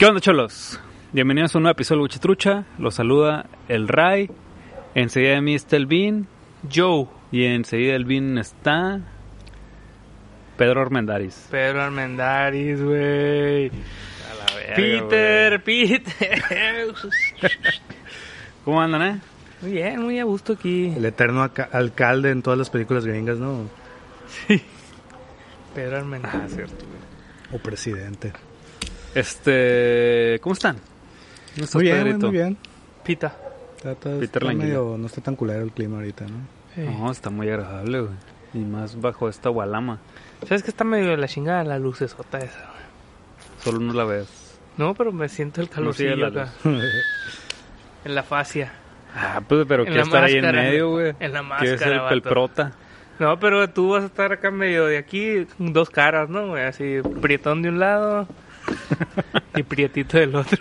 ¿Qué onda, cholos? Bienvenidos a un nuevo episodio de Buchetrucha. Los saluda el Ray. Enseguida de mí está el Bean. Joe. Y enseguida del Bean está. Pedro Armendaris. Pedro Armendaris, güey. A la verga, Peter, Peter. güey. ¿Cómo andan, eh? Muy bien, muy a gusto aquí. El eterno alcalde en todas las películas gringas, ¿no? Pedro Ah, Armendaris. cierto, güey. O presidente. Este. ¿Cómo están? ¿Cómo estás, Muy bien, Pedrito? muy bien. Pita. Está- está- Peter está Languila. medio- no está tan culero el clima ahorita, ¿no? No, está muy agradable, güey. Y más bajo esta gualama. ¿Sabes que está medio de la chingada la lucesota esa? güey? Solo no la ves. No, pero me siento el No calorcillo la acá. En la fascia. Ah, pues, pero la estar ahí en máscara. medio, güey. En la Que es el, máscara, el prota. No, pero tú vas a estar acá medio de aquí, dos caras, ¿no? güey? Así, prietón de un lado y prietito del otro.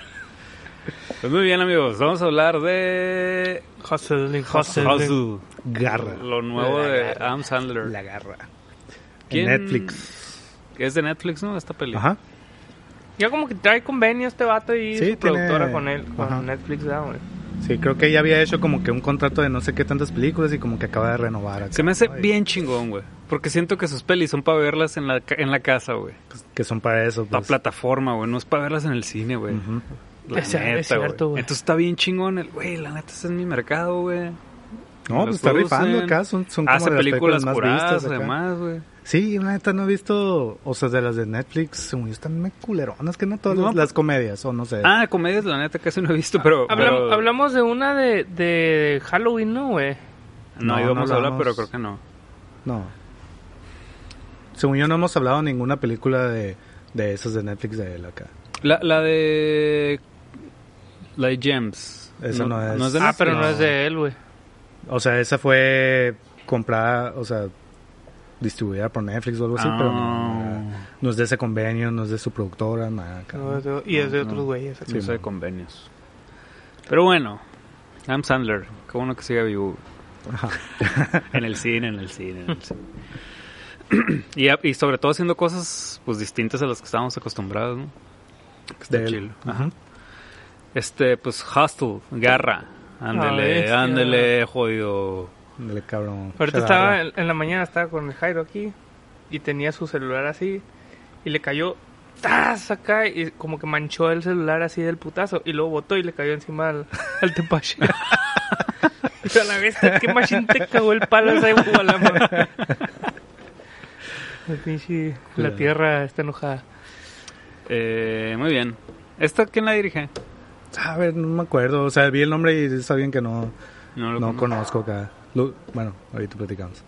Pues muy bien, amigos. Vamos a hablar de. Hustling, Hustle. Garra. Lo nuevo de. Adam Sandler. La garra. ¿Quién- En Netflix. Es de Netflix, ¿no? Esta película. Ajá. Ya como que trae convenio este vato y Sí, su productora con él, con Ajá. Netflix, ¿verdad, güey? Sí, creo que ya había hecho como que un contrato de no sé qué tantas películas y como que acaba de renovar. acá, Se me hace bien chingón, güey. Porque siento que sus pelis son para verlas en la, ca- en la casa, güey. Que son para eso. La Pues. plataforma, güey. No es para verlas en el cine, güey. Ujú. La Es- es neta, cierto, güey. Entonces está bien chingón el, güey, la neta, ese es mi mercado, güey. No, pues está rifando acá. Son, son como Hace de las películas más curadas, vistas acá. además, güey. Sí, la neta no he visto, o sea, de las de Netflix, según yo, están muy culeronas, que no todas No, las, las comedias, o no sé. Ah, comedias, la neta, casi no he visto, pero... Hablam- pero- Hablamos de una de, de Halloween, ¿no, güey? No, No, íbamos no a hablar, pero creo que no. No. Según yo no hemos hablado de ninguna película de, de esas de Netflix de él acá. La, la de... La de Gems. Esa no es. No es de Ah, Netflix. pero no, No. es de él, güey. O sea, esa fue comprada, o sea, distribuida por Netflix o algo así, pero no, Ah. no es de ese convenio, no es de su productora, nada. No, es de- y es de No, otros no. güeyes. Sí, eso de convenios. Pero bueno, Adam Sandler, qué bueno que siga vivo. En el cine, en el cine, en el cine. y, y sobre todo haciendo cosas pues distintas a las que estábamos acostumbrados, ¿no? Está chill. Ajá. Este, pues Hustle, Garra. Ándele, ándele, jodido. Dale, cabrón. Ahorita estaba, en, en la mañana estaba con el Jairo aquí y tenía su celular así y le cayó ¡tas! acá y como que manchó el celular así del putazo y luego botó y le cayó encima al, al tepache. a la vez, qué machín te cagó el palo esa. La pinche- la tierra está enojada. Eh, muy bien. ¿Esta quién la dirige? A ver, no me acuerdo. O sea, vi el nombre y está bien que no, No lo no conozco. conozco acá. Lo- bueno, ahorita platicamos.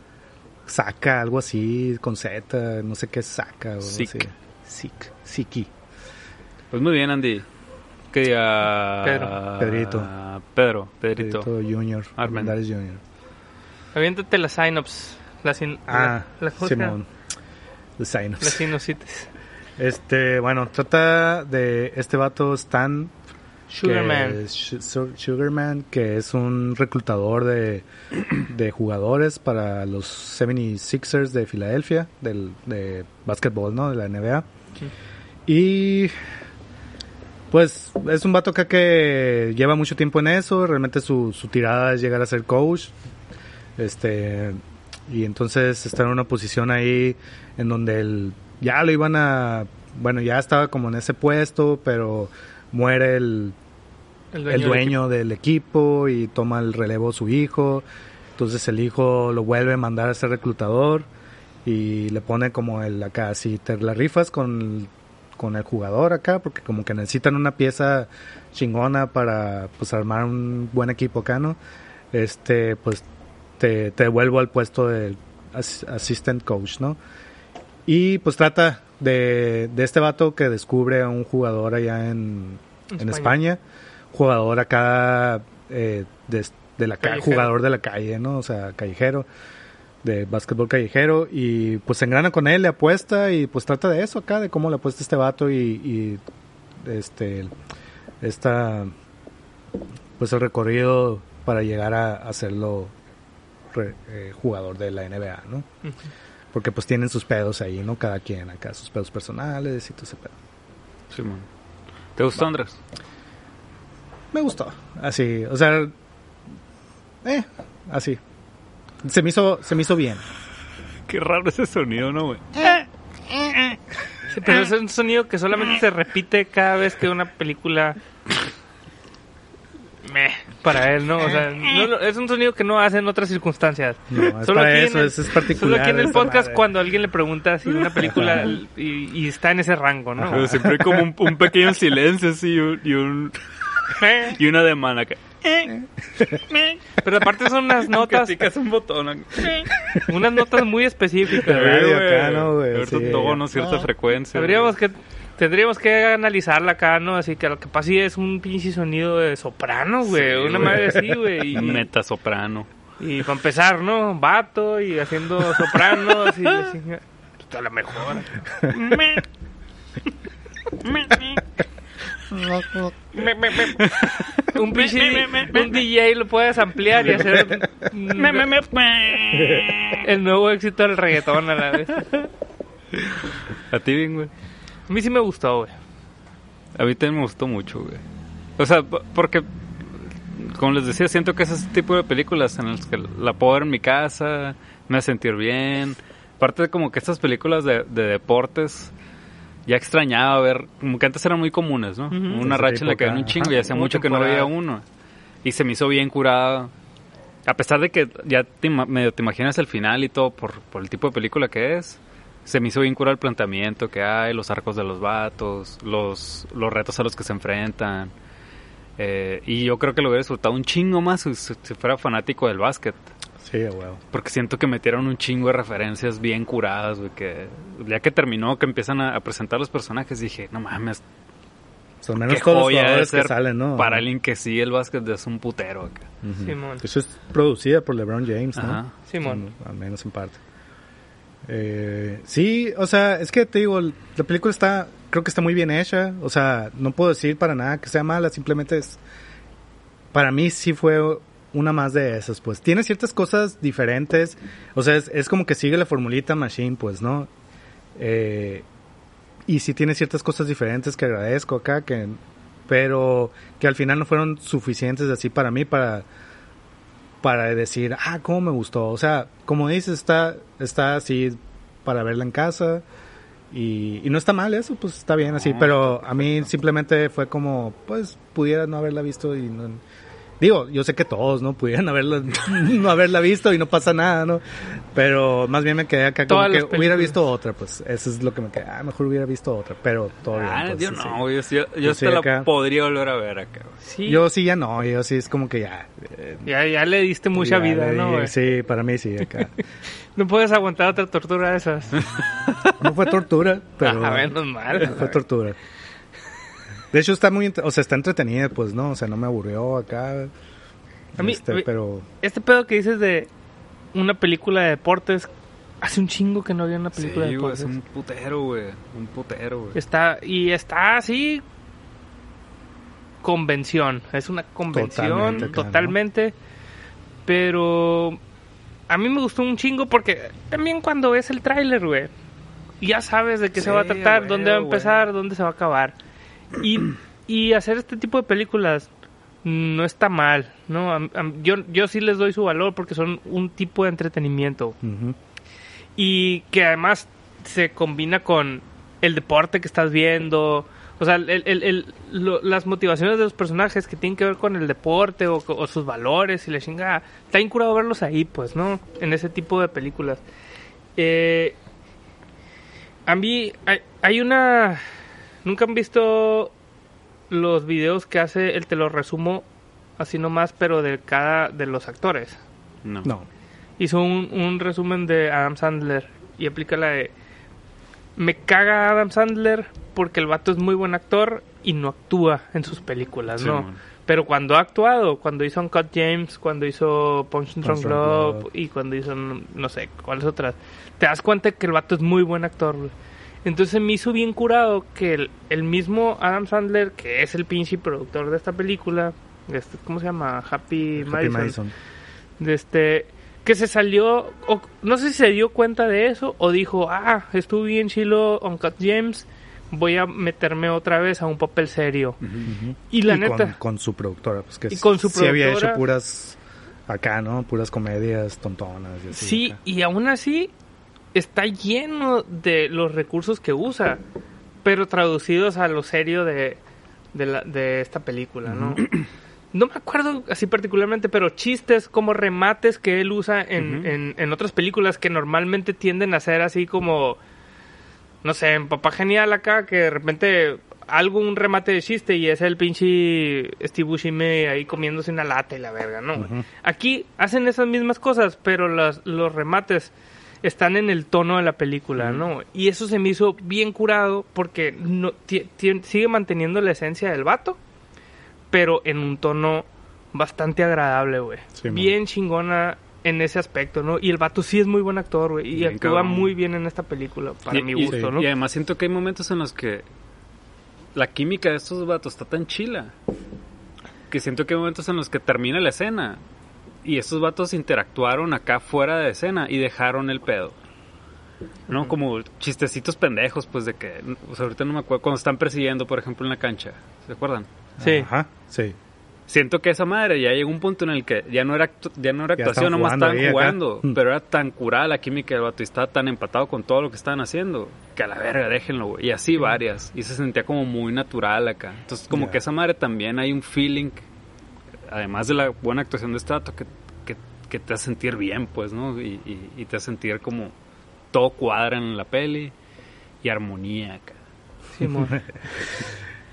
Saca, algo así, con Z, no sé qué saca. O Sick. así. Sick. Siki. Pues muy bien, Andy. ¿Qué día? Pedro. Pedrito. Pedro, Pedrito. Pedrito Junior. Armen. Junior. Aviéntate la synops. La, sin, Ah, la. Simón. The Sinus. La sinusitis. Este, bueno, trata de este vato Stan. Sugarman. Sugarman, que es un reclutador de, de jugadores para los 76ers de Filadelfia, del, de básquetbol, ¿no? De la NBA. Y pues es un vato acá que lleva mucho tiempo en eso, realmente su, su tirada es llegar a ser coach. Este, y entonces está en una posición ahí en donde él ya lo iban a, bueno, ya estaba como en ese puesto, pero muere el, El dueño del equipo y toma el relevo su hijo. Entonces el hijo lo vuelve a mandar a ser reclutador y le pone como el acá, si te la rifas con, con el jugador acá, porque como que necesitan una pieza chingona para pues armar un buen equipo acá, ¿no? Este, pues te, te devuelvo al puesto as- assistant coach, ¿no? Y pues trata de, de este vato que descubre a un jugador allá en, en España. España, jugador acá eh, de, de la jugador de la calle, ¿no? O sea, callejero, de básquetbol callejero, y pues se engrana con él, le apuesta, y pues trata de eso acá, de cómo le apuesta este vato y, y este, esta, pues el recorrido para llegar a hacerlo re- eh, jugador de la NBA, ¿no? Ujú. Porque pues tienen sus pedos ahí, ¿no? Cada quien acá, sus pedos personales y todo ese pedo. Simón. ¿Te gustó, Andrés? Me gustó. Así, o sea, eh, así. Se me hizo, se me hizo bien. Qué raro ese sonido, ¿no, güey? Sí, pero es un sonido que solamente se repite cada vez que una película... Meh, para él, ¿no? O sea, no es un sonido que no hace en otras circunstancias. No, es para aquí en eso, el- es, es particular. Solo aquí en el podcast madre. cuando alguien le pregunta si una película y, y está en ese rango, ¿no? Pero siempre hay como un, un pequeño silencio así y, un, y, un- y una demanda que... Pero aparte son unas notas, Que un botón. unas notas muy específicas. radio güey. acá, ¿no, güey? Cierto Sí. tono, cierta frecuencia. Tendríamos que tendríamos que analizarla acá, ¿no? Así que lo que pasa sí es un pinche sonido de soprano, güey. Sí, una güey. madre así, güey. Y, Meta soprano. y para empezar, ¿no? Vato y haciendo sopranos y chinga- Pues, a la mejor. Me- me- me- un pinche un DJ lo puedes ampliar y hacer el nuevo éxito del reggaetón a la vez. A ti bien, güey. A mí sí me gustó, güey. A mí también me gustó mucho, güey. O sea, porque, como les decía, siento que es ese tipo de películas en las que la puedo ver en mi casa, me hace sentir bien. Aparte de como que estas películas de, de deportes, ya extrañaba ver, como que antes eran muy comunes, ¿no? Una Ese racha en la que había un chingo y hacía mucho que no veía uno. Y se me hizo bien curada. A pesar de que ya te, medio te imaginas el final y todo por, por el tipo de película que es, se me hizo bien curado el planteamiento que hay, los arcos de los vatos, los, los retos a los que se enfrentan. Eh, y yo creo que lo hubiera disfrutado un chingo más si, si fuera fanático del básquet. Sí, güey. Porque siento que metieron un chingo de referencias bien curadas, güey, que ya que terminó, que empiezan a, a presentar los personajes, dije, no mames, Son menos qué todos los joya de jugadores que ser salen, ¿no? para alguien que sí el básquet es un putero acá. Simón. Eso es producida por LeBron James, ¿no? Ajá. Simón. Al menos en parte. Eh, sí, o sea, es que te digo, la película está, creo que está muy bien hecha. O sea, no puedo decir para nada que sea mala, simplemente es. Para mí sí fue una más de esas, pues. Tiene ciertas cosas diferentes. O sea, es, es como que sigue la formulita Machine, pues, ¿no? Eh, y sí tiene ciertas cosas diferentes que agradezco acá, que, pero que al final no fueron suficientes así para mí para para decir, ah, cómo me gustó. O sea, como dices, está, está así para verla en casa. Y, y no está mal eso, pues está bien así. No, pero a mí simplemente fue como, pues pudiera no haberla visto y no. Digo, yo sé que todos, ¿no? Pudieran haberla, no haberla visto y no pasa nada, ¿no? Pero más bien me quedé acá como Todas que hubiera visto otra, pues eso es lo que me quedé. Ah, mejor hubiera visto otra, pero todo bien. Ah, pues, yo sí, sí. no, güey, yo, sí- yo, Yo hasta sí la acá. podría volver a ver acá. Sí. Yo sí ya no, yo sí es como que ya. eh, Ya, ya le diste mucha ya vida, ¿no? güey? Sí, para mí sí, acá. No puedes aguantar otra tortura de esas. No fue tortura, pero... Ah, menos mal. Fue tortura. De hecho, está muy... O sea, está entretenida, pues, ¿no? O sea, no me aburrió acá. A mí- Este, a mí- pero... Este pedo que dices de una película de deportes, hace un chingo que no había una película Sí, de güey, deportes. es un putero, güey. Un putero, güey. Está, y está así convención, es una convención Totalmente, totalmente, claro. pero a mí me gustó un chingo porque también cuando ves el tráiler, güey, ya sabes de qué se va a tratar, güey, dónde va a güey. empezar, dónde se va a acabar. Y, y hacer este tipo de películas no está mal, ¿no? Yo, yo sí les doy su valor porque son un tipo de entretenimiento y que además se combina con el deporte que estás viendo. O sea, el- el- el- lo- las motivaciones de los personajes que tienen que ver con el deporte o, o sus valores y la chingada. Está incurado verlos ahí, pues, ¿no? En ese tipo de películas. Eh, a mí hay, hay una... Nunca han visto los videos que hace el te lo resumo así nomás, pero de cada de los actores No. No. hizo un, un resumen de Adam Sandler y aplica la de me caga Adam Sandler porque el vato es muy buen actor y no actúa en sus películas, Sí, ¿no? man. Pero cuando ha actuado, cuando hizo Uncut James, cuando hizo Punch and Drunk Love y cuando hizo no no sé cuáles otras, te das cuenta que el vato es muy buen actor. Entonces me hizo bien curado que el, el mismo Adam Sandler, que es el pinche productor de esta película, este, ¿cómo se llama? Happy, Happy Madison Madison. de este que se salió o no sé si se dio cuenta de eso o dijo ah estuvo bien chilo Uncut James voy a meterme otra vez a un papel serio. Y la neta, Con, su productora, pues que Y con su sí había hecho puras acá, ¿no? Puras comedias tontonas. Y así, sí, acá. y aún así está lleno de los recursos que usa, pero traducidos a lo serio de, de, la- de esta película, ¿no? No me acuerdo así particularmente, pero chistes como remates que él usa en, en, en otras películas que normalmente tienden a ser así como, no sé, en Papá Genial acá, que de repente algo, un remate de chiste y es el pinche Steve Buscemi ahí comiéndose una lata y la verga, ¿no? Aquí hacen esas mismas cosas, pero las, los remates están en el tono de la película, ¿no? Y eso se me hizo bien curado porque no, sigue manteniendo la esencia del vato, pero en un tono bastante agradable, güey. Sí, bien chingona en ese aspecto, ¿no? Y el vato sí es muy buen actor, güey. Y Bien actúa cabrón. muy bien en esta película, para Y- mi y- gusto, sí. ¿no? Y además siento que hay momentos en los que la química de estos vatos está tan chila que siento que hay momentos en los que termina la escena y estos vatos interactuaron acá fuera de escena y dejaron el pedo. ¿No? Como chistecitos pendejos, pues de que, o sea, ahorita no me acuerdo, cuando están persiguiendo, por ejemplo, en la cancha, ¿se acuerdan? Sí. Ajá, sí. Siento que esa madre ya llegó un punto en el que ya no era, actu- ya no era Ya actuación, estaban nomás jugando estaban acá. jugando, Mm. pero era tan curada la química del vato y estaba tan empatado con todo lo que estaban haciendo, que a la verga, déjenlo, güey. Y así varias, y se sentía como muy natural acá. Entonces, como Ya. que esa madre también hay un feeling, además de la buena actuación de este que, que, que te hace sentir bien, pues, ¿no? Y, y, y te hace sentir como todo cuadra en la peli y armonía acá.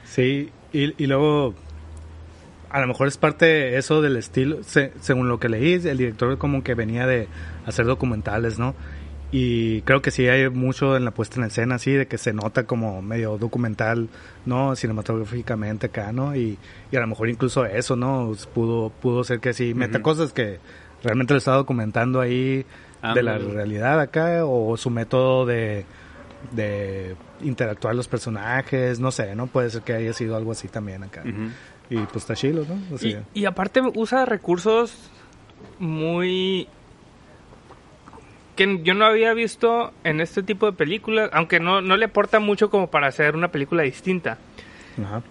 Sí, y, y luego, a lo mejor es parte eso del estilo, se- según lo que leí, el director como que venía de hacer documentales, ¿no? Y creo que sí hay mucho en la puesta en escena, así, de que se nota como medio documental, ¿no? Cinematográficamente acá, ¿no? Y, y a lo mejor incluso eso, ¿no? Pudo, pudo ser que sí, meta cosas que realmente lo estaba documentando ahí de la realidad acá, o su método de, de interactuar los personajes, no sé, ¿no? Puede ser que haya sido algo así también acá. Y pues está chilo, ¿no? O sea, Y, y aparte usa recursos muy que yo no había visto en este tipo de películas, aunque no, no le aporta mucho como para hacer una película distinta. ajá.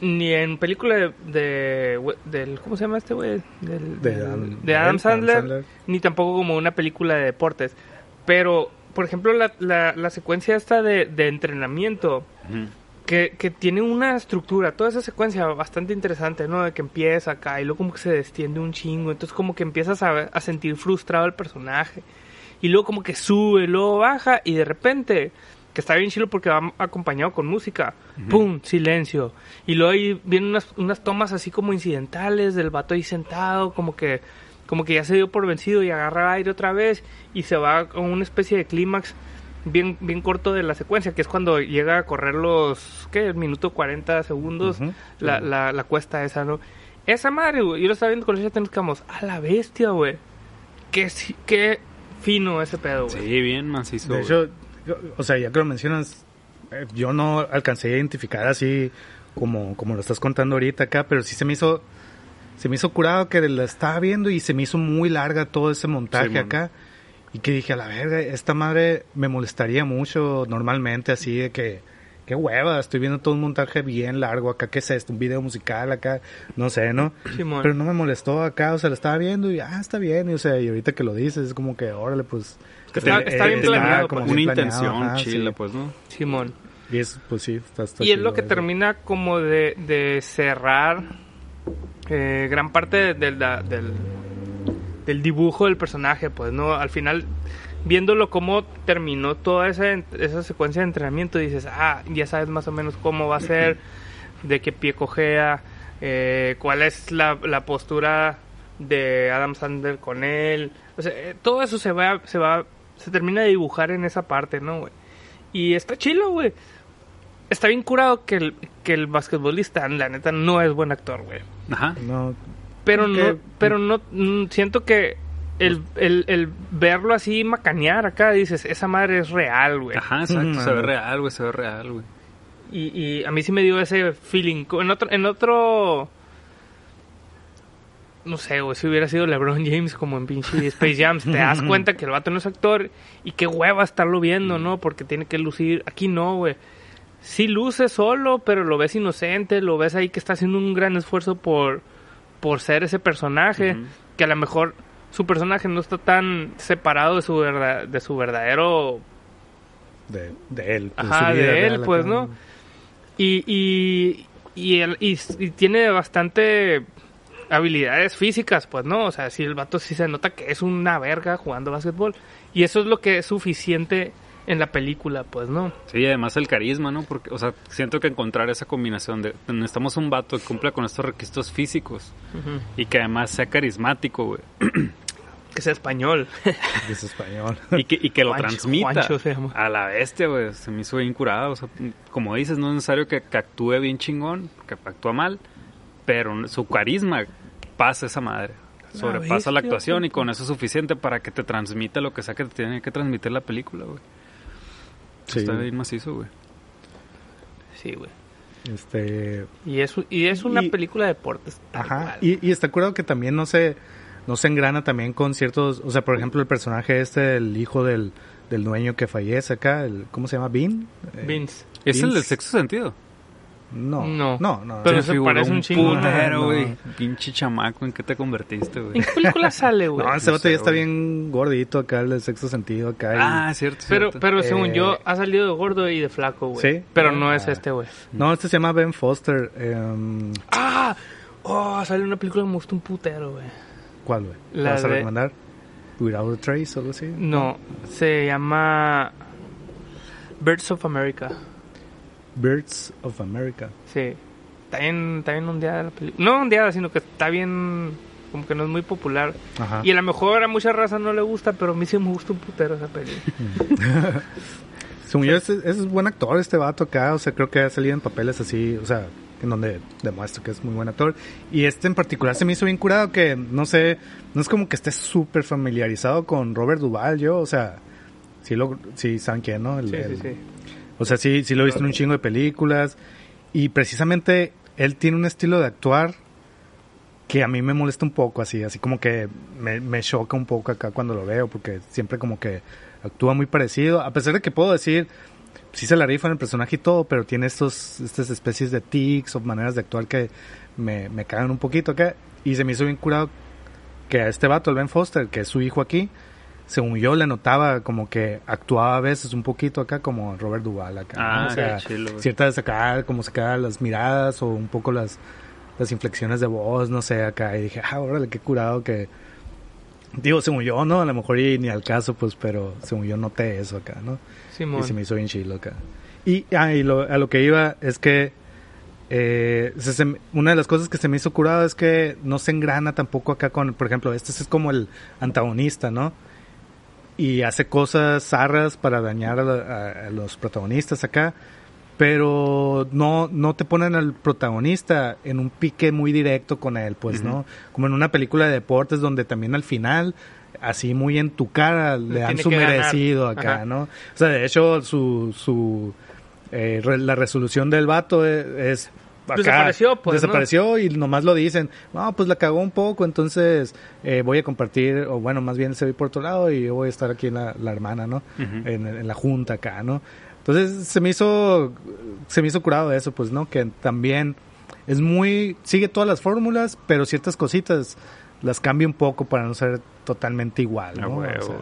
Ni en película de, de- del ¿cómo se llama este güey? Del- De Adam- de Adam Adam Sandler, Sandler. ni tampoco como una película de deportes. Pero, por ejemplo, la, la, la secuencia esta de, de entrenamiento, que, que tiene una estructura, toda esa secuencia bastante interesante, ¿no? De que empieza acá y luego como que se destiende un chingo, entonces como que empiezas a, a sentir frustrado al personaje y luego como que sube, luego baja y de repente, que está bien chido porque va acompañado con música, ¡pum! Silencio. Y luego ahí vienen unas, unas tomas así como incidentales del vato ahí sentado, como que como que ya se dio por vencido y agarra aire otra vez y se va a una especie de clímax bien, bien corto de la secuencia, que es cuando llega a correr los, ¿qué? El minuto 40 segundos, la, la, la cuesta esa, ¿no? Esa madre, güey, yo lo estaba viendo con ella, tenemos a la bestia, güey. Qué, si- qué fino ese pedo, güey. Sí, bien macizo. De hecho, yo- o sea, ya que lo mencionas, eh, yo no alcancé a identificar así como, como lo estás contando ahorita acá, pero sí se me hizo, se me hizo curado que la estaba viendo y se me hizo muy larga todo ese montaje Sí, acá. Y que dije, a la verga, esta madre me molestaría mucho normalmente así de que, qué hueva, estoy viendo todo un montaje bien largo acá, ¿qué es esto? Un video musical acá, no sé, ¿no? Simón. Pero no me molestó acá, o sea, lo estaba viendo y, ah, está bien, y, o sea, y ahorita que lo dices, es como que, órale, pues... Está- está bien planeado, como pues. bien Una planeado, intención ajá, chila, sí. pues, ¿no? Simón. Y es, pues sí, está, está Y es lo que eso. termina como de, de cerrar eh, gran parte del, del dibujo del personaje, pues, ¿no? Al final, viéndolo cómo terminó toda esa, esa secuencia de entrenamiento, dices, ah, ya sabes más o menos cómo va a ser, de qué pie cojea, eh, cuál es la, la postura de Adam Sandler con él. O sea, eh, todo eso se va, se va, se termina de dibujar en esa parte, ¿no, güey? Y está chilo, güey. Está bien curado que el, que el basquetbolista, la neta, no es buen actor, güey. Ajá. No, Pero no, pero no, mm, siento que el, el, el verlo así macanear acá, dices, esa madre es real, güey. Ajá, exacto. Se ve real, güey, se ve real, güey. Y, y a mí sí me dio ese feeling. En otro, en otro, no sé, güey, si hubiera sido LeBron James como en pinche Space Jam, te das cuenta que el vato no es actor y qué hueva estarlo viendo, ¿no? Porque tiene que lucir. Aquí no, güey. sí luce solo, pero lo ves inocente, lo ves ahí que está haciendo un gran esfuerzo por, por ser ese personaje, que a lo mejor su personaje no está tan separado de su, verdad, de su verdadero De, de él. pues, Ajá, de él, pues. ¿no? Y, y, y, el- y- y tiene bastante habilidades físicas, pues, ¿no? O sea, sí, el vato sí se nota que es una verga jugando básquetbol. Y eso es lo que es suficiente en la película, pues, ¿no? Sí, además el carisma, ¿no? Porque, o sea, siento que encontrar esa combinación de necesitamos un vato que cumpla con estos requisitos físicos y que además sea carismático, güey. Que sea español. Es español. Y que, y que lo Juancho, transmita Juancho se llama. a la bestia, güey. Se me hizo bien curado. O sea, como dices, no es necesario que, que actúe bien chingón, que actúa mal, pero su carisma pasa esa madre. Sobrepasa la bestia, actuación y puto. con eso es suficiente para que te transmita lo que sea que te tiene que transmitir la película, güey. Sí, Está bien macizo, güey. Sí, güey. este... Y es, y es una Y- película de deportes. Ajá, y, y está curado que también no se, no se engrana también con ciertos, o sea, por ejemplo, el personaje este, el hijo del, del dueño que fallece acá, el, ¿cómo se llama? ¿Bean? Eh, Vince. ¿Es el del sexto sentido? No, No. no, no. Pero se parece un chingo. putero, No. güey. Pinche chamaco, ¿en qué te convertiste, ¿En güey? qué película sale, güey? No, ese vato ya está bien gordito acá, el del sexto sentido acá. y- Ah, cierto, Pero, cierto. pero según Eh, yo, ha salido de gordo y de flaco, güey. ¿Sí? Pero no Ah. es este, güey. No, este se llama Ben Foster. em, ¡Ah! Oh, salió una película que me gustó un putero, güey. ¿Cuál, güey? ¿La La vas a de- recomendar? Without a Trace o algo así. No, se llama Birds of America. Birds of America. Sí. Está bien, está bien ondeada la película. No ondeada, sino que está bien... Como que no es muy popular. Ajá. Y a lo mejor a mucha raza no le gusta, pero a mí sí me gusta un putero esa película. Según yo, es, es buen actor este vato acá. O sea, creo que ha salido en papeles así, o sea, en donde demuestra que es muy buen actor. Y este en particular se me hizo bien curado que, no sé, no es como que esté súper familiarizado con Robert Duvall, yo, o sea, sí, lo, sí saben quién, ¿no? El- Sí, sí, sí. O sea, sí, sí lo he visto en un chingo de películas. Y precisamente él tiene un estilo de actuar que a mí me molesta un poco así, así como que me, me choca un poco acá cuando lo veo, porque siempre como que actúa muy parecido, a pesar de que puedo decir, sí se la rifa en el personaje y todo, pero tiene estos, estas especies de tics o maneras de actuar que me, me cagan un poquito acá, y se me hizo bien curado que a este vato, el Ben Foster, que es su hijo aquí, según yo le notaba como que actuaba a veces un poquito acá como Robert Duvall acá, ¿no? Ah, o sea, chilo, ciertas acá, como se quedan las miradas o un poco las, las inflexiones de voz, no sé, acá, y dije, ah, órale, qué curado que, digo, según yo, ¿no? A lo mejor y ni al caso, pues, pero según yo noté eso acá, ¿no? Simón. Y se me hizo bien chilo acá. Y, ah, y lo- a lo que iba es que eh, se- una de las cosas que se me hizo curado es que no se engrana tampoco acá con, por ejemplo, este es como el antagonista, ¿no? Y hace cosas zarras para dañar a, a- a los protagonistas acá, pero no, no te ponen al protagonista en un pique muy directo con él, pues, ¿no? Como en una película de deportes donde también al final, así muy en tu cara, le dan su ganar. merecido acá, Ajá. ¿no? O sea, de hecho, su, su eh, re- la resolución del vato es, es acá, Desapareció, pues, ¿no? Desapareció y nomás lo dicen, no, pues la cagó un poco, entonces eh, voy a compartir, o bueno, más bien se ve por otro lado y yo voy a estar aquí en la, la hermana, ¿no? En, en la junta acá, ¿no? Entonces se me hizo, se me hizo curado eso, pues, ¿no? Que también es muy, sigue todas las fórmulas, pero ciertas cositas las cambia un poco para no ser totalmente igual, Ah, ¿no? O sea.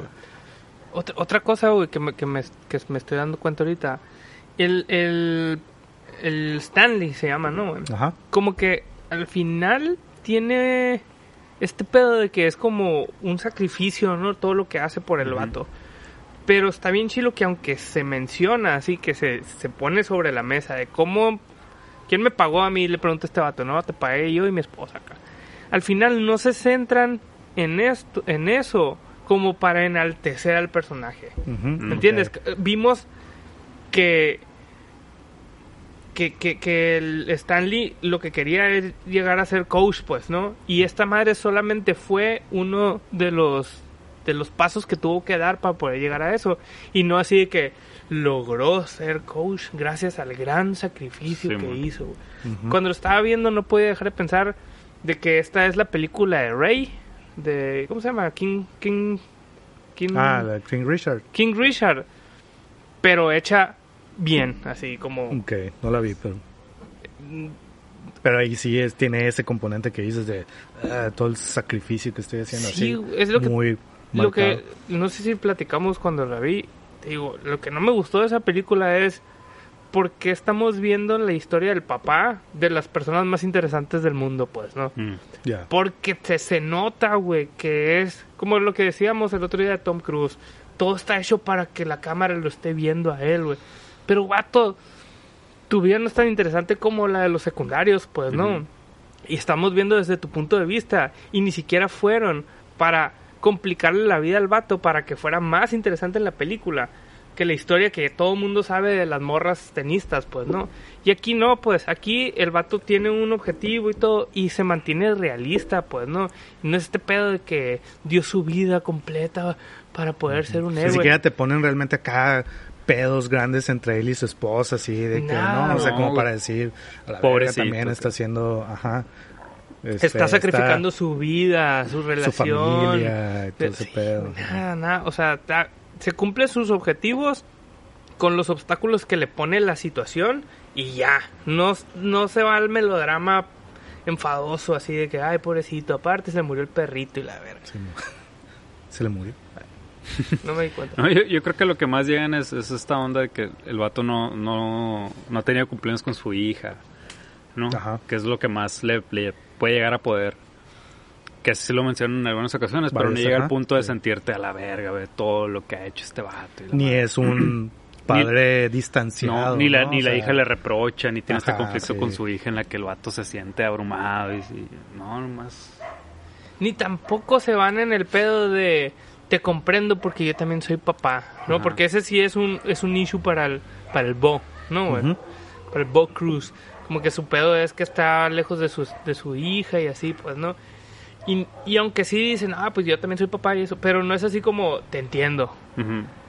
Otra, otra cosa, güey, que me, que, me, que me estoy dando cuenta ahorita. El, el, el Stanley se llama, ¿no? ajá. Como que al final tiene este pedo de que es como un sacrificio, ¿no? Todo lo que hace por el Ujú. vato. Pero está bien chilo que aunque se menciona así, que se, se pone sobre la mesa de cómo... ¿Quién me pagó a mí? Le pregunta este vato, ¿no? Te pagué yo y mi esposa acá. Al final no se centran en esto, en eso, como para enaltecer al personaje. ¿Me entiendes? Vimos que, que, que, que el Stanley lo que quería es llegar a ser coach, pues, ¿no? Y esta madre solamente fue uno de los de los pasos que tuvo que dar para poder llegar a eso. Y no así de que logró ser coach gracias al gran sacrificio Sí, que hizo. Cuando lo estaba viendo no podía dejar de pensar de que esta es la película de Rey, de... ¿Cómo se llama? King... King... King Ah, la King Richard. King Richard, pero hecha bien, así como... Ok, no la vi, pero... Pero ahí sí es, tiene ese componente que dices de ah, todo el sacrificio que estoy haciendo Sí, así. es lo que- muy Lo que no sé si platicamos cuando la vi, te digo, lo que no me gustó de esa película es por qué estamos viendo la historia del papá de las personas más interesantes del mundo, pues, ¿no? Mm. Ya. Porque se, se nota, güey, que es como lo que decíamos el otro día de Tom Cruise. Todo está hecho para que la cámara lo esté viendo a él, güey. Pero, vato, tu vida no es tan interesante como la de los secundarios, pues, ¿no? Y estamos viendo desde tu punto de vista. Y ni siquiera fueron para complicarle la vida al vato para que fuera más interesante en la película que la historia que todo el mundo sabe de las morras tenistas, pues, ¿no? Y aquí no, pues, aquí el vato tiene un objetivo y todo, y se mantiene realista, pues, ¿no? No es este pedo de que dio su vida completa para poder ser un Ni héroe. siquiera te ponen realmente acá pedos grandes entre él y su esposa, así, de que Nada, no, o sea, no, como para decir, a la Pobrecito, verga también está haciendo, ajá. este, está sacrificando su vida, su relación. su familia y todo ese Sí, pedo. Nada, nada, o sea, ta- se cumple sus objetivos con los obstáculos que le pone la situación y ya, no, no se va al melodrama enfadoso así de que, ay, pobrecito, aparte se murió el perrito y la verga. Sí, se le murió. No me di cuenta. No, yo, yo creo que lo que más llegan es, es esta onda de que el vato no, no, no ha tenido cumpleaños con su hija, ¿no? Ajá. Que es lo que más le, le puede llegar a poder. Que sí lo mencionan en algunas ocasiones, pero no llega ajá, al punto de sí. sentirte a la verga, de todo lo que ha hecho este vato. y Ni madre. es un padre distanciado. No, ni la, ¿no? ni la sea, hija le reprocha, ni tiene este conflicto sí. con su hija en la que el vato se siente abrumado. Y, y- no, nomás. Ni tampoco se van en el pedo de te comprendo porque yo también soy papá, ¿no? Ajá. Porque ese sí es un es un issue para el para el Bo, ¿no? güey? Para el Bo Cruz. Como que su pedo es que está lejos de su, de su hija y así, pues, ¿no? Y, y aunque sí dicen, ah, pues yo también soy papá y eso, pero no es así como, te entiendo.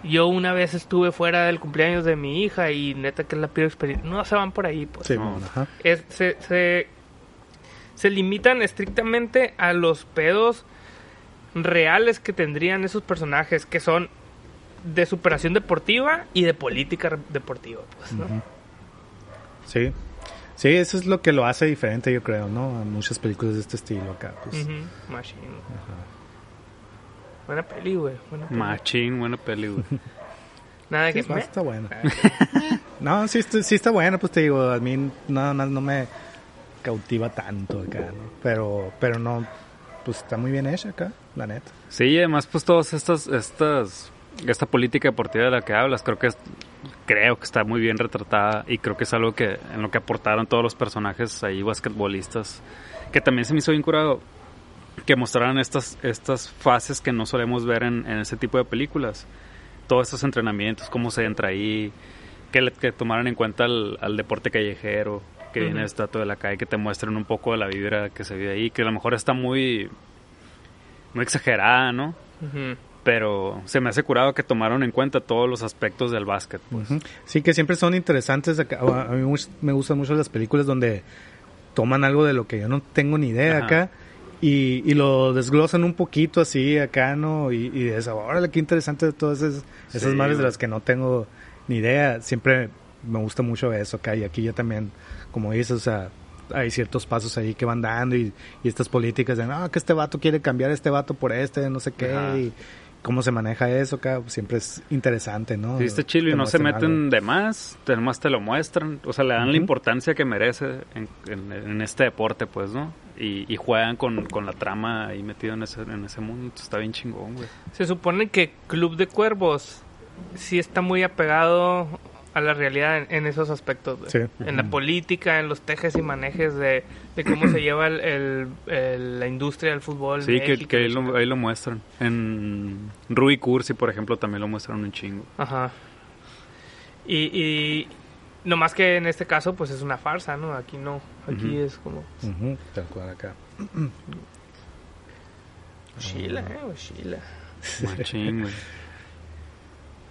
Yo una vez estuve fuera del cumpleaños de mi hija y neta que es la peor experiencia. No se van por ahí, pues. Sí, No. mon, ajá. Es- se, se, se limitan estrictamente a los pedos reales que tendrían esos personajes, que son de superación deportiva y de política re- deportiva, pues, ¿no? Sí. Sí, eso es lo que lo hace diferente, yo creo, ¿no? A muchas películas de este estilo acá. Pues. Machine. Buena peli, güey. buena peli. Machín, buena peli, güey. Nada Sí, que... está, meh. está buena. No, sí, está- sí está buena, pues te digo, a mí nada más no me cautiva tanto acá, ¿no? Pero, pero no, pues está muy bien hecha acá, la neta. Sí, además, pues todas estas, estas, esta política deportiva de la que hablas, creo que es- creo que está muy bien retratada y creo que es algo que en lo que aportaron todos los personajes ahí basquetbolistas, que también se me hizo bien curado que mostraran estas, estas fases que no solemos ver en, en ese tipo de películas. Todos estos entrenamientos, cómo se entra ahí, que, le- que tomaran en cuenta al, al deporte callejero, que viene Ujú. de estatua de la calle, que te muestren un poco de la vibra que se vive ahí, que a lo mejor está muy, muy exagerada, ¿no? Pero se me hace curado que tomaron en cuenta todos los aspectos del básquet. Pues. Sí, que siempre son interesantes. Acá. A mí much- me gustan mucho las películas donde toman algo de lo que yo no tengo ni idea Ajá. acá y, y lo desglosan un poquito así acá, ¿no? Y, y de eso, órale, qué interesante de todas esas, esas Sí, madres de las que no tengo ni idea. Siempre me gusta mucho eso acá y aquí ya también, como dices, o sea, hay ciertos pasos ahí que van dando y, y estas políticas de, no, que este vato quiere cambiar a este vato por este, no sé qué, Ajá. y cómo se maneja eso acá, siempre es interesante, ¿no? Sí, está chilo y no se meten algo. de más, te- más te lo muestran, o sea, le dan la importancia que merece en, en- en este deporte, pues, ¿no? Y, y juegan con, con la trama ahí metido en ese, en ese mundo, está bien chingón, güey. Se supone que Club de Cuervos sí está muy apegado a la realidad en, en esos aspectos. Sí. En la política, en los tejes y manejes de, de cómo se lleva el, el- el- la industria del fútbol. Sí, que, México que y ahí, lo, chingada. ahí lo muestran. En Rui Cursi, por ejemplo, también lo muestran un chingo. Ajá. Y, y no más que en este caso, pues es una farsa, ¿no? Aquí no. Aquí es como... Ujú, tal cual acá. Chila, eh, chila. Machín, güey.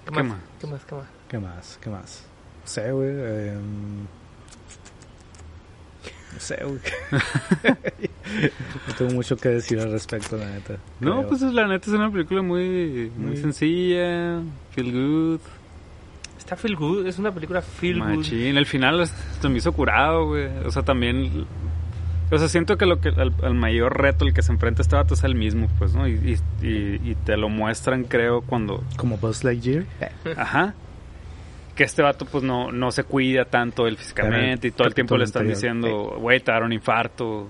¿Qué, ¿Qué más? más? ¿Qué más? ¿Qué más? ¿Qué más? ¿Qué más? No sé, güey. em, no sé, güey. no tengo mucho que decir al respecto, la neta. No, creo. pues la neta es una película muy, muy sencilla, feel good. Está feel good, es una película feel good. Machín, el final se me hizo curado, güey. O sea, también... O sea, siento que lo que el, el mayor reto el que se enfrenta este vato es el mismo, pues, ¿no? Y, y, y- y te lo muestran, creo, cuando... Como Buzz Lightyear. Ajá. Que este vato, pues, no, no se cuida tanto él físicamente y todo el tiempo le están diciendo, güey, te un infarto.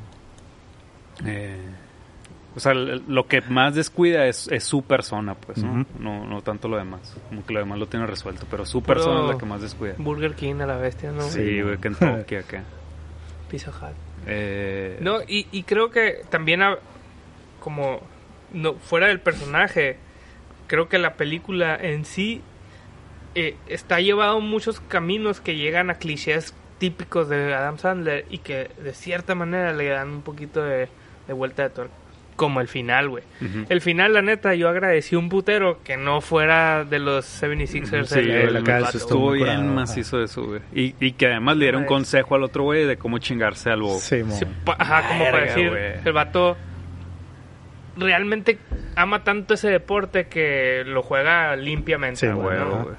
Eh, o sea, el- lo que más descuida es, es su persona, pues, ¿no? ¿no? No tanto lo demás. Como que lo demás lo tiene resuelto, pero su persona es la que más descuida. Burger King a la bestia, ¿no? Sí, güey, Kentucky acá. Pizza Hut. Eh, No, y, y creo que también como no fuera del personaje, creo que la película en sí eh, está llevado muchos caminos que llegan a clichés típicos de Adam Sandler y que de cierta manera le dan un poquito de, de vuelta de tuerca. Como el final, güey. ujú. El final, la neta, yo agradecí un putero que no fuera de los 76ers. Sí, el- el eso estuvo bien curado, macizo eso, güey. Y, y que además le diera un consejo al otro güey de cómo chingarse al bobo. Sí. Sí, pa- ajá, como para decir, güey. el vato realmente ama tanto ese deporte que lo juega limpiamente. Sí, güey, güey, ¿no? ajá. güey. Hab-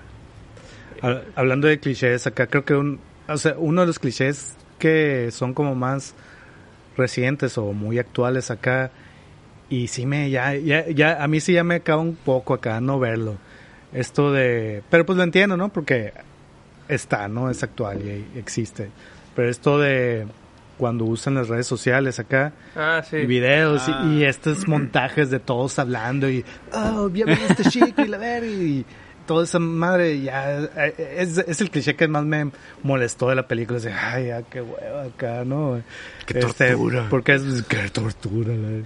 Hablando de clichés, acá creo que un, o sea, uno de los clichés que son como más recientes o muy actuales acá y sí me ya ya ya a mí sí ya me acaba un poco acá no verlo. Esto de, pero pues lo entiendo, ¿no? Porque está, ¿no? Es actual y existe. Pero esto de cuando usan las redes sociales acá Ah, sí. y videos y- Ah. y, estos montajes de todos hablando y oh ven este chico y la verga y toda esa madre ya eh, es, es el cliché que más me molestó de la película es de, ay ya qué hueva acá no Qué Este, tortura. porque es qué tortura la-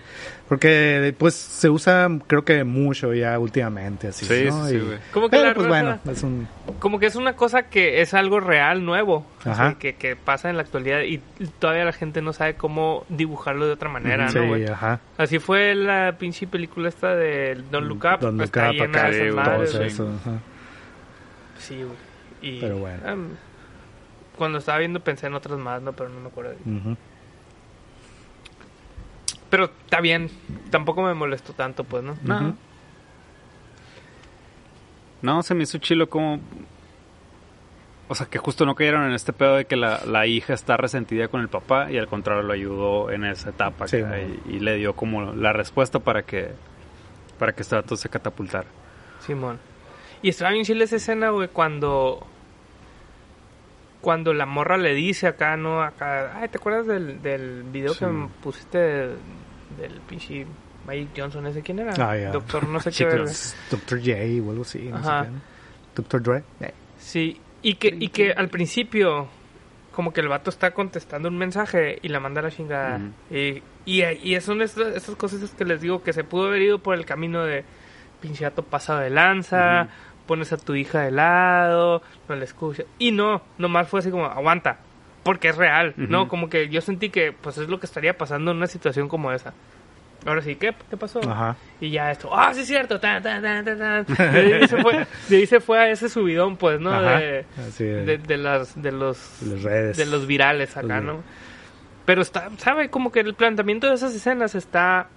porque pues se usa creo que mucho ya últimamente así Sí, ¿no? sí, sí, Y- güey. Como que pero la pues raza- bueno es un Como que es una cosa que es algo real, nuevo. que, que pasa en la actualidad y todavía la gente no sabe cómo dibujarlo de otra manera, sí ¿no, güey? ajá Así fue la pinche película esta de Don't Look Up. Don't pues, Look está Up llena acá, de todo madres, sí. güey. eso ajá. Sí, güey. Y, Pero bueno. cuando estaba viendo pensé en otras más, ¿no? Pero no me acuerdo. Ujú. Pero está bien. Tampoco me molestó tanto, pues, ¿no? No. Ujú. No, se me hizo chilo como... O sea, que justo no cayeron en este pedo de que la, la hija está resentida con el papá y al contrario lo ayudó en esa etapa Sí, y, y le dio como la respuesta para que para que este dato se catapultara. Simón. Y estaba bien chile esa escena, güey, cuando... Cuando la morra le dice acá, ¿no? Acá... Ay, ¿te acuerdas del, del video Sí. que me pusiste del, pinche Mike Johnson ese? ¿Quién era? Ah. Doctor no sé qué. Dr. J o algo así no sé qué. Dr. Dre Sí, y que, y que al principio, como que el vato está contestando un mensaje y la manda a la chingada. Ujú. y, y, y son estas, estas cosas que les digo que se pudo haber ido por el camino de pinche vato pasado de lanza, pones a tu hija de lado, no le escuchas. Y no, nomás fue así como, aguanta, porque es real, ¿no? Como que yo sentí que pues es lo que estaría pasando en una situación como esa. Ahora sí, ¿qué, ¿Qué pasó? Ajá. Y ya esto, ah, sí es cierto, tan, tan, tan, tan. De ahí se fue, de ahí se fue a ese subidón, pues, ¿no? Ajá. De, Así de, de, de las, de los, de las redes. de los virales acá, Los- ¿no? Pero está, ¿sabe? Como que el planteamiento de esas escenas está...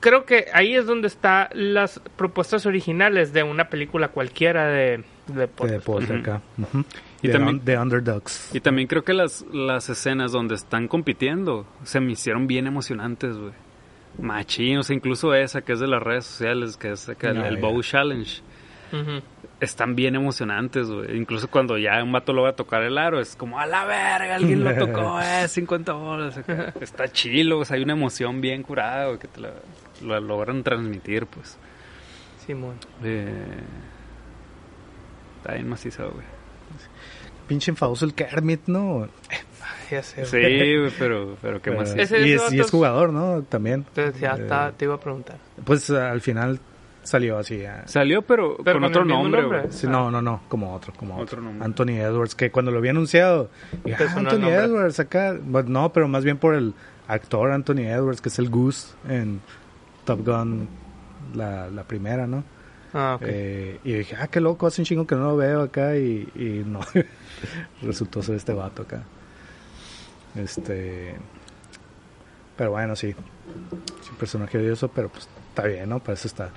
Creo que ahí es donde están las propuestas originales de una película cualquiera de, de de deporte Ujú. Y de, también- de underdogs. Y también creo que las, las escenas donde están compitiendo se me hicieron bien emocionantes, güey. Machín, o sea, incluso esa que es de las redes sociales, que es el. Bow Challenge. Están bien emocionantes, güey. Incluso cuando ya un vato lo va a tocar el aro, es como, a la verga, alguien lo tocó, eh, 50 bolas. Está chilo, o sea, hay una emoción bien curada, güey, que te la, la logran transmitir, pues. Simón. Eh, está bien macizo, güey. Pinche enfadoso el Kermit, ¿no? Ya sé. Sí, pero, pero qué Pero- más. Y, es, y es jugador, ¿no? También. Entonces ya Eh, está, te iba a preguntar. Pues al final salió así. ah, Salió, pero, Pero con con otro nombre, nombre. no, no, no, como otro, como otro. Otro nombre. Anthony Edwards, que cuando lo había anunciado, dije, ah, Anthony. Edwards acá. Pues no, pero más bien por el actor Anthony Edwards, que es el Goose en Top Gun, la, la primera, ¿no? Ah, ok. Eh, y dije, ah, qué loco, hace un chingo que no lo veo acá y, y no, resultó ser este vato acá. Este, pero bueno, sí, es un personaje odioso, pero pues está bien, ¿no? Para eso está.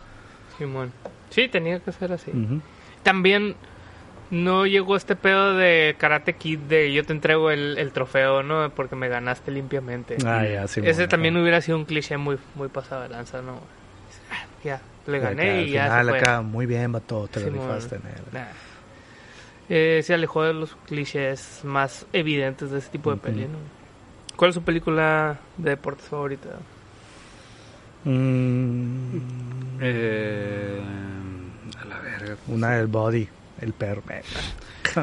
Simón. Sí, tenía que ser así. Ujú. También no llegó este pedo de Karate Kid de yo te entrego el, el trofeo, ¿no? Porque me ganaste limpiamente. Ah, ya, sí. Ese bueno, también ajá. hubiera sido un cliché muy, muy pasado de lanza, ¿no? Ah, Ya, le gané acá, y ya al final se fue. acá, muy bien, vato, te lo Simón. rifaste en él. Nah. Eh, se alejó de los clichés más evidentes de ese tipo de peli, ¿no? ¿Cuál es su película de deportes favorita? Mm, Eh, a la verga. una del body, el perro.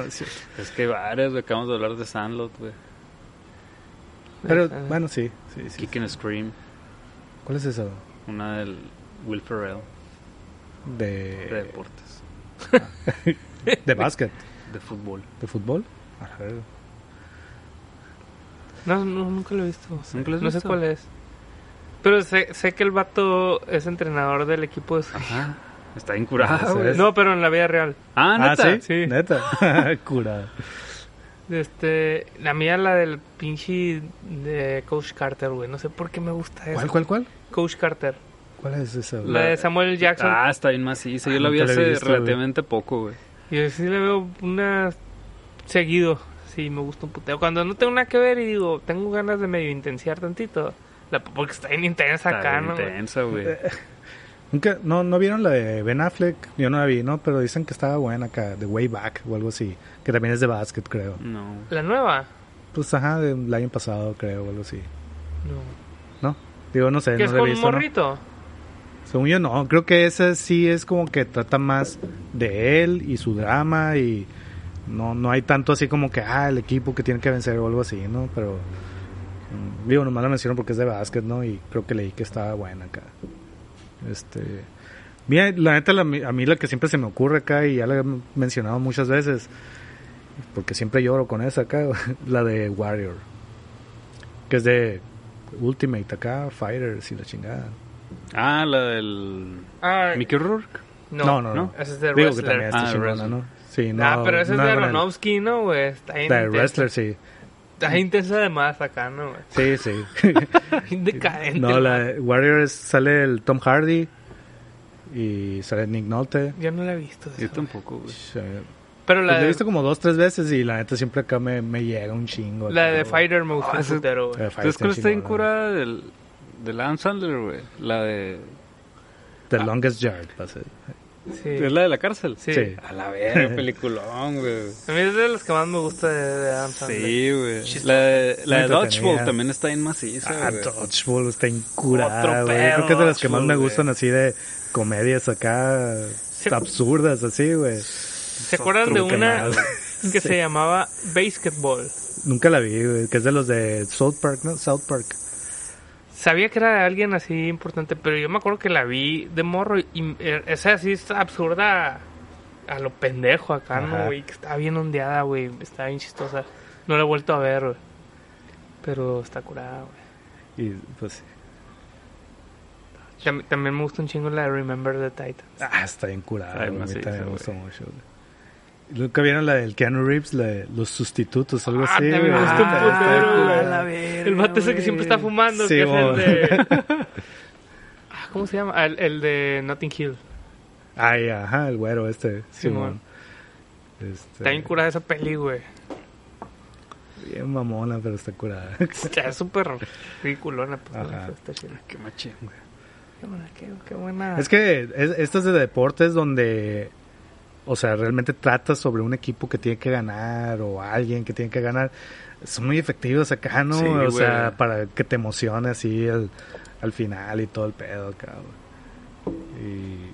Sí. Es que varias, güey. Acabamos de hablar de Sandlot, güey. Pero Ah, bueno, sí, sí, sí. Kick and Scream. ¿Cuál es eso? Una del Will Ferrell. De, De deportes. de básquet, De fútbol. de fútbol. A. No, no, nunca lo he visto. ¿Nunca lo no sé cuál es. Pero sé, sé que el vato es entrenador del equipo de... Ajá. Está bien güey. es. No, pero en la vida real. Ah, Ah, neta. sí, Sí. neta. Curada. Este, la mía la del pinche de Coach Carter, güey. No sé por qué me gusta eso. ¿Cuál, cuál, cuál? Coach Carter. ¿Cuál es esa? güey? La de Samuel Jackson. Ah, está bien maciza. Yo Ah, la vi la hace visto, güey. relativamente poco, güey. Y sí le veo una seguido. Sí, me gusta un puteo. Cuando no tengo nada que ver y digo, tengo ganas de medio intensiar tantito. La, porque está bien intensa Está acá, bien ¿no? güey? intensa, güey. Nunca, no, no vieron la de Ben Affleck, yo no la vi, ¿no? Pero dicen que estaba buena acá, de Way Back o algo así, que también es de básquet, creo. No. La nueva. Pues ajá, del año pasado, creo, o algo así. No. ¿No? Digo, no sé, ¿Que no es la he con un visto, ¿no? Según yo no, creo que esa sí es como que trata más de él y su drama y no, no hay tanto así como que, ah, el equipo que tiene que vencer o algo así, ¿no? Pero, mm, digo, nomás la menciono porque es de básquet, ¿no? Y creo que leí que estaba buena acá. Este... Mira, la neta, a mí la que siempre se me ocurre acá y ya la he mencionado muchas veces, porque siempre lloro con esa acá, la de Warrior, que es de Ultimate acá, Fighters y la chingada. Ah, la del... Ah, Mickey Rourke. no, No, no, no. Ese es de Digo que Wrestler. también está Ah, chingona. ¿no? Sí, no. ah, pero ese es no de con el- Aronofsky, ¿no, güey? Está bien De intensa. Wrestler, sí. Está intensa además acá, ¿no, güey? Sí, sí. Decadente. no, la de Warriors sale el Tom Hardy y sale Nick Nolte. Yo no la he visto. Yo esa, tampoco, güey. Pero Pues la la he de, visto como dos, tres veces y la neta siempre acá me, me llega un chingo. la acá, de. Fighter me gustó Ah, un putero, güey. De ¿Sabes cuál está curada del... Del Adam Sandler, güey? La de... The Longest Yard, ser. Sí. ¿Es la de la cárcel? Sí. Sí. A la verga, peliculón, güey. A mí es de los que más me gusta de, de Adam Sandler. Sí, güey. La de, la de Dodgeball también está bien maciza, Ah, güey. Dodgeball está incurada, güey. Creo que es de las que más me gustan así de comedias acá absurdas, así, güey. ¿Se acuerdan de una que se llamaba Basketball? Nunca la vi, güey. Que es de los de South Park, ¿no? South Park. Sabía que era de alguien así importante, pero yo me acuerdo que la vi de morro y eh, esa así es absurda a lo pendejo acá, Ajá. ¿no, güey? Que estaba bien ondeada, güey. Estaba bien chistosa. No la he vuelto a ver, güey. Pero está curada, güey. Y pues. Tam- También me gusta un chingo la de Remember the Titans. Ah, está bien curada. Güey. A mí también me gustó mucho, güey. ¿Nunca vieron la del Keanu Reeves, la de los sustitutos, algo Ah, así? me gustó un Ah, putero. A la El vato ese que siempre está fumando, Sí, que es el de... Ah, ¿Cómo se llama? El, el de Notting Hill. Ay, ajá, el güero este. Simón. Este, Está bien curada esa peli, güey. Bien mamona, pero está curada. Está súper ridiculona, pues. Ajá. ¿no? Está chida. Qué machín, güey. Qué buena, qué, qué buena. Es que es, esto es de deportes donde, o sea, realmente trata sobre un equipo que tiene que ganar o alguien que tiene que ganar. Son muy efectivos acá, ¿no? Sí, o güey. sea, para que te emocione así al, al final y todo el pedo acá, güey. Y,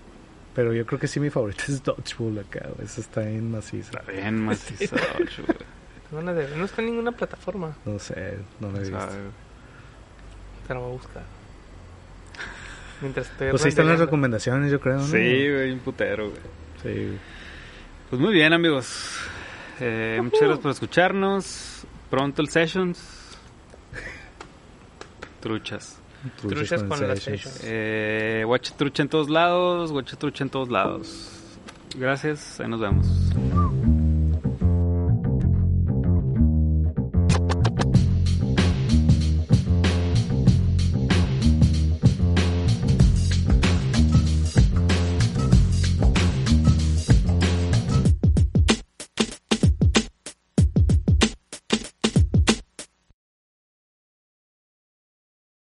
pero yo creo que sí mi favorita es Dodgeball acá, güey. Esa está bien maciza. Está bien maciza, güey. De- No está en ninguna plataforma. No sé, no lo he visto. Güey. Te la voy a buscar. Mientras estoy Pues ahí están las recomendaciones, yo creo, ¿no? Sí, güey, un putero, güey. Sí. Pues muy bien, amigos. Eh, muchas gracias por escucharnos. Pronto el Sessions. Truchas. Truchas con las Sessions. Sessions. Eh, Guacha Trucha en todos lados. Guacha Trucha en todos lados. Gracias, ahí nos vemos.